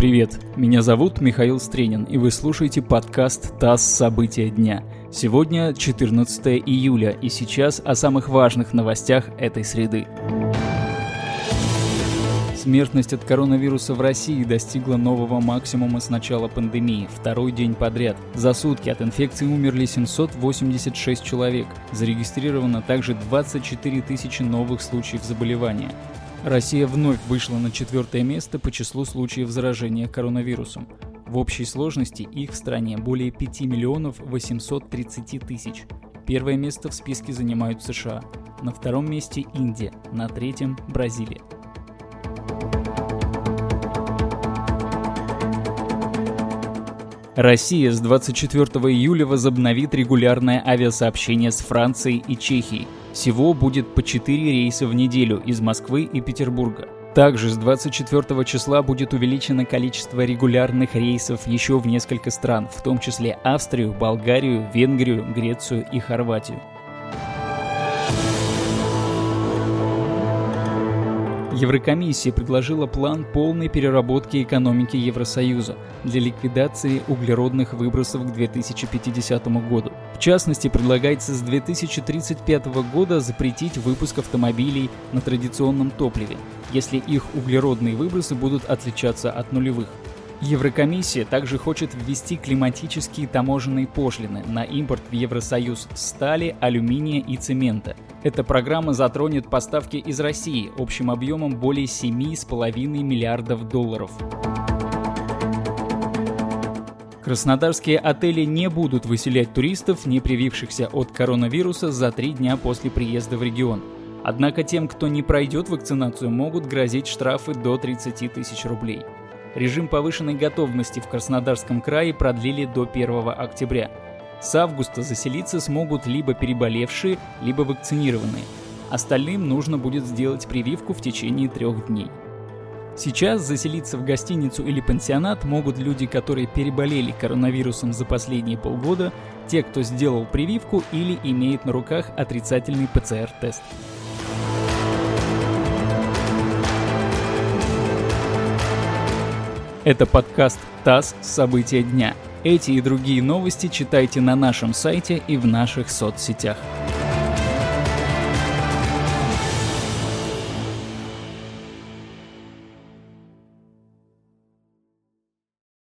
привет! Меня зовут Михаил Стренин, и вы слушаете подкаст «ТАСС. События дня». Сегодня 14 июля, и сейчас о самых важных новостях этой среды. Смертность от коронавируса в России достигла нового максимума с начала пандемии, второй день подряд. За сутки от инфекции умерли 786 человек. Зарегистрировано также 24 тысячи новых случаев заболевания. Россия вновь вышла на четвертое место по числу случаев заражения коронавирусом. В общей сложности их в стране более 5 миллионов 830 тысяч. Первое место в списке занимают США. На втором месте Индия, на третьем – Бразилия. Россия с 24 июля возобновит регулярное авиасообщение с Францией и Чехией – всего будет по 4 рейса в неделю из Москвы и Петербурга. Также с 24 числа будет увеличено количество регулярных рейсов еще в несколько стран, в том числе Австрию, Болгарию, Венгрию, Грецию и Хорватию. Еврокомиссия предложила план полной переработки экономики Евросоюза для ликвидации углеродных выбросов к 2050 году. В частности, предлагается с 2035 года запретить выпуск автомобилей на традиционном топливе, если их углеродные выбросы будут отличаться от нулевых. Еврокомиссия также хочет ввести климатические таможенные пошлины на импорт в Евросоюз стали, алюминия и цемента. Эта программа затронет поставки из России общим объемом более 7,5 миллиардов долларов. Краснодарские отели не будут выселять туристов, не привившихся от коронавируса за три дня после приезда в регион. Однако тем, кто не пройдет вакцинацию, могут грозить штрафы до 30 тысяч рублей. Режим повышенной готовности в Краснодарском крае продлили до 1 октября. С августа заселиться смогут либо переболевшие, либо вакцинированные. Остальным нужно будет сделать прививку в течение трех дней. Сейчас заселиться в гостиницу или пансионат могут люди, которые переболели коронавирусом за последние полгода, те, кто сделал прививку или имеет на руках отрицательный ПЦР-тест. Это подкаст «ТАСС. События дня». Эти и другие новости читайте на нашем сайте и в наших соцсетях.